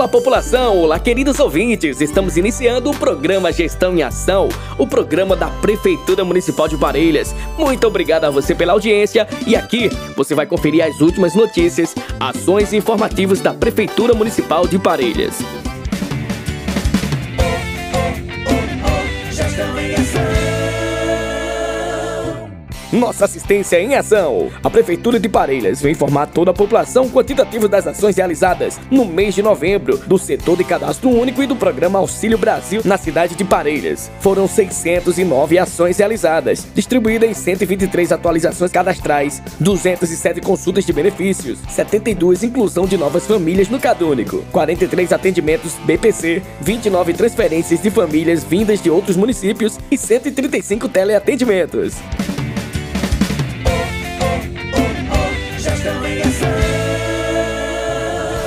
Olá, população! Olá, queridos ouvintes! Estamos iniciando o programa Gestão em Ação, o programa da Prefeitura Municipal de Parelhas. Muito obrigado a você pela audiência e aqui você vai conferir as últimas notícias, ações e informativos da Prefeitura Municipal de Parelhas. Nossa assistência em ação. A Prefeitura de Parelhas vem informar toda a população quantitativo das ações realizadas no mês de novembro do setor de cadastro único e do programa Auxílio Brasil na cidade de Parelhas. Foram 609 ações realizadas, distribuídas em 123 atualizações cadastrais, 207 consultas de benefícios, 72 inclusão de novas famílias no Cadúnico, 43 atendimentos BPC, 29 transferências de famílias vindas de outros municípios e 135 teleatendimentos.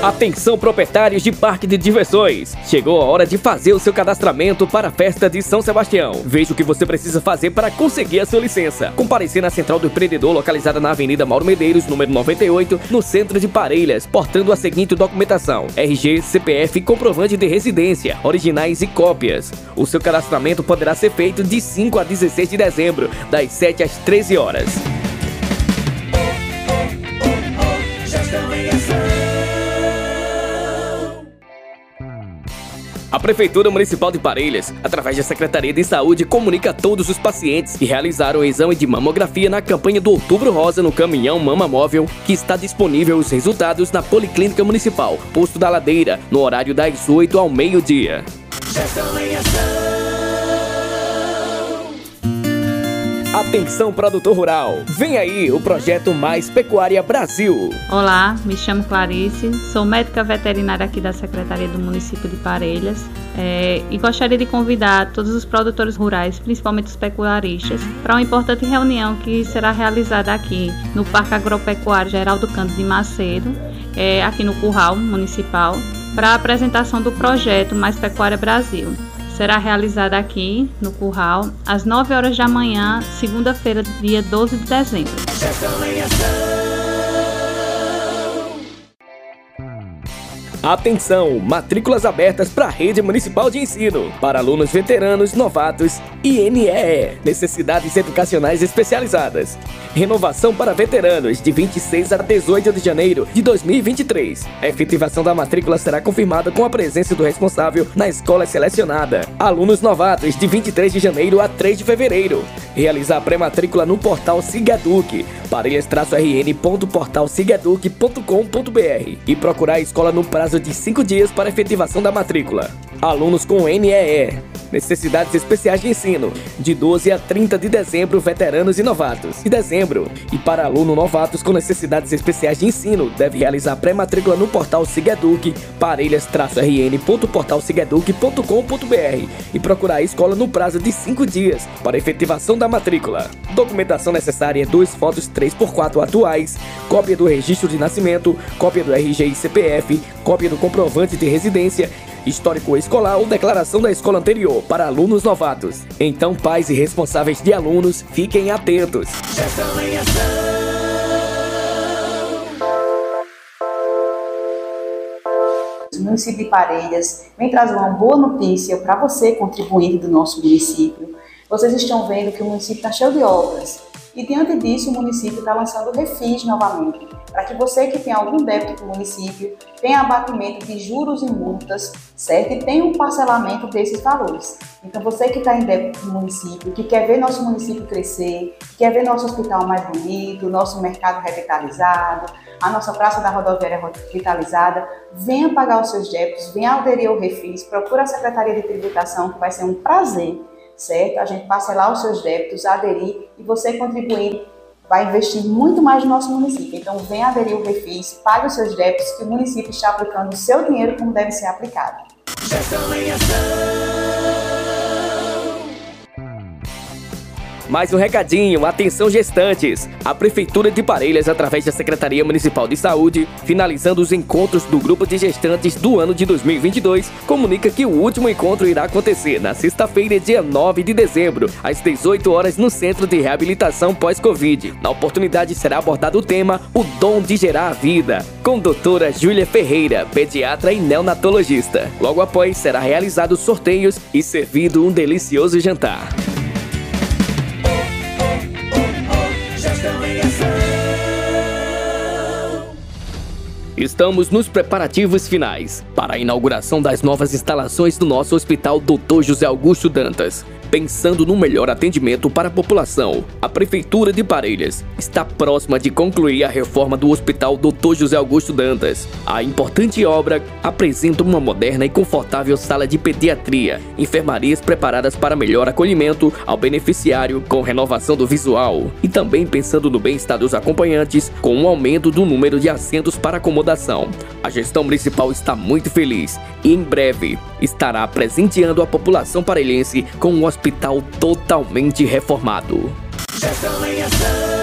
Atenção proprietários de parque de diversões! Chegou a hora de fazer o seu cadastramento para a festa de São Sebastião. Veja o que você precisa fazer para conseguir a sua licença. Comparecer na Central do Empreendedor, localizada na Avenida Mauro Medeiros, número 98, no centro de Parelhas, portando a seguinte documentação: RG, CPF, comprovante de residência, originais e cópias. O seu cadastramento poderá ser feito de 5 a 16 de dezembro, das 7 às 13 horas. A Prefeitura Municipal de Parelhas, através da Secretaria de Saúde, comunica a todos os pacientes que realizaram o exame de mamografia na campanha do Outubro Rosa no caminhão Mama Móvel, que está disponível os resultados na Policlínica Municipal, posto da Ladeira, no horário das 8 ao meio-dia. Atenção, produtor rural! Vem aí o projeto Mais Pecuária Brasil. Olá, me chamo Clarice, sou médica veterinária aqui da Secretaria do Município de Parelhas é, e gostaria de convidar todos os produtores rurais, principalmente os pecuaristas, para uma importante reunião que será realizada aqui no Parque Agropecuário Geraldo Canto de Macedo, é, aqui no Curral Municipal, para a apresentação do projeto Mais Pecuária Brasil será realizada aqui no Curral às 9 horas da manhã, segunda-feira, dia 12 de dezembro. Atenção! Matrículas abertas para a rede municipal de ensino, para alunos veteranos, novatos e NEE, necessidades educacionais especializadas. Renovação para veteranos de 26 a 18 de janeiro de 2023. A efetivação da matrícula será confirmada com a presença do responsável na escola selecionada. Alunos novatos de 23 de janeiro a 3 de fevereiro. Realizar pré-matrícula no portal Sigaduc, parelhas-rn.portalsigaduc.com.br e procurar a escola no prazo de 5 dias para efetivação da matrícula. Alunos com NEE, necessidades especiais de ensino, de 12 a 30 de dezembro, veteranos e novatos. De dezembro. E para aluno novatos com necessidades especiais de ensino, deve realizar pré-matrícula no portal Sigeduc, parelhas-rn.portalsigeduc.com.br e procurar a escola no prazo de 5 dias para efetivação da matrícula. Documentação necessária: duas fotos 3x4 atuais, cópia do registro de nascimento, cópia do RG e CPF, cópia do comprovante de residência histórico escolar ou declaração da escola anterior para alunos novatos. Então, pais e responsáveis de alunos, fiquem atentos. Gestão em ação. Município de Parelhas vem trazer uma boa notícia para você, contribuinte do nosso município. Vocês estão vendo que o município está cheio de obras e, diante disso, o município está lançando Refis novamente, para que você que tem algum débito com o município tenha abatimento de juros e multas, certo? E tenha um parcelamento desses valores. Então, você que está em débito com o município, que quer ver nosso município crescer, que quer ver nosso hospital mais bonito, nosso mercado revitalizado, a nossa praça da rodoviária revitalizada, venha pagar os seus débitos, venha aderir ao Refis, procura a Secretaria de Tributação, que vai ser um prazer, certo? A gente parcelar os seus débitos, aderir e você contribuir vai investir muito mais no nosso município. Então, venha aderir ao Refis, pague os seus débitos, que o município está aplicando o seu dinheiro como deve ser aplicado. Mais um recadinho, atenção gestantes! A Prefeitura de Parelhas, através da Secretaria Municipal de Saúde, finalizando os encontros do grupo de gestantes do ano de 2022, comunica que o último encontro irá acontecer na sexta-feira, dia 9 de dezembro, às 18 horas no Centro de Reabilitação Pós-Covid. Na oportunidade será abordado o tema O Dom de Gerar a Vida, com doutora Júlia Ferreira, pediatra e neonatologista. Logo após será realizado sorteios e servido um delicioso jantar. Estamos nos preparativos finais para a inauguração das novas instalações do nosso Hospital Dr. José Augusto Dantas. Pensando no melhor atendimento para a população, a Prefeitura de Parelhas está próxima de concluir a reforma do Hospital Dr. José Augusto Dantas. A importante obra apresenta uma moderna e confortável sala de pediatria, enfermarias preparadas para melhor acolhimento ao beneficiário com renovação do visual e também pensando no bem-estar dos acompanhantes com um aumento do número de assentos para acomodação. A gestão municipal está muito feliz e em breve estará presenteando a população parelhense com um hospital totalmente reformado. Gestão em ação.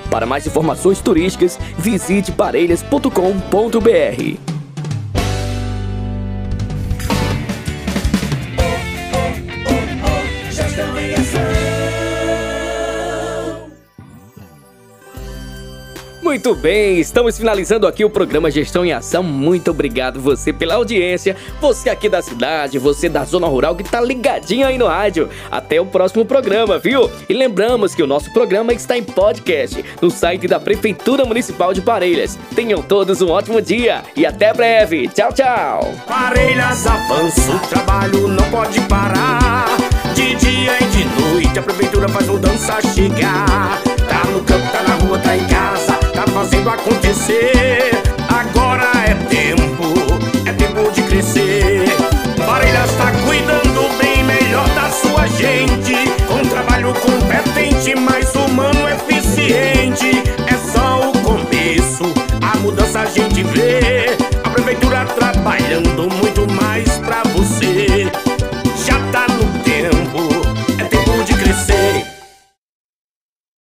Para mais informações turísticas, visite parelhas.com.br. Muito bem, estamos finalizando aqui o programa Gestão em Ação. Muito obrigado você pela audiência, você aqui da cidade, você da zona rural que tá ligadinho aí no rádio. Até o próximo programa, viu? E lembramos que o nosso programa está em podcast no site da Prefeitura Municipal de Parelhas. Tenham todos um ótimo dia e até breve. Tchau, tchau. Parelhas avança, o trabalho não pode parar. De dia e de noite a prefeitura faz mudança chegar. competente, mais humano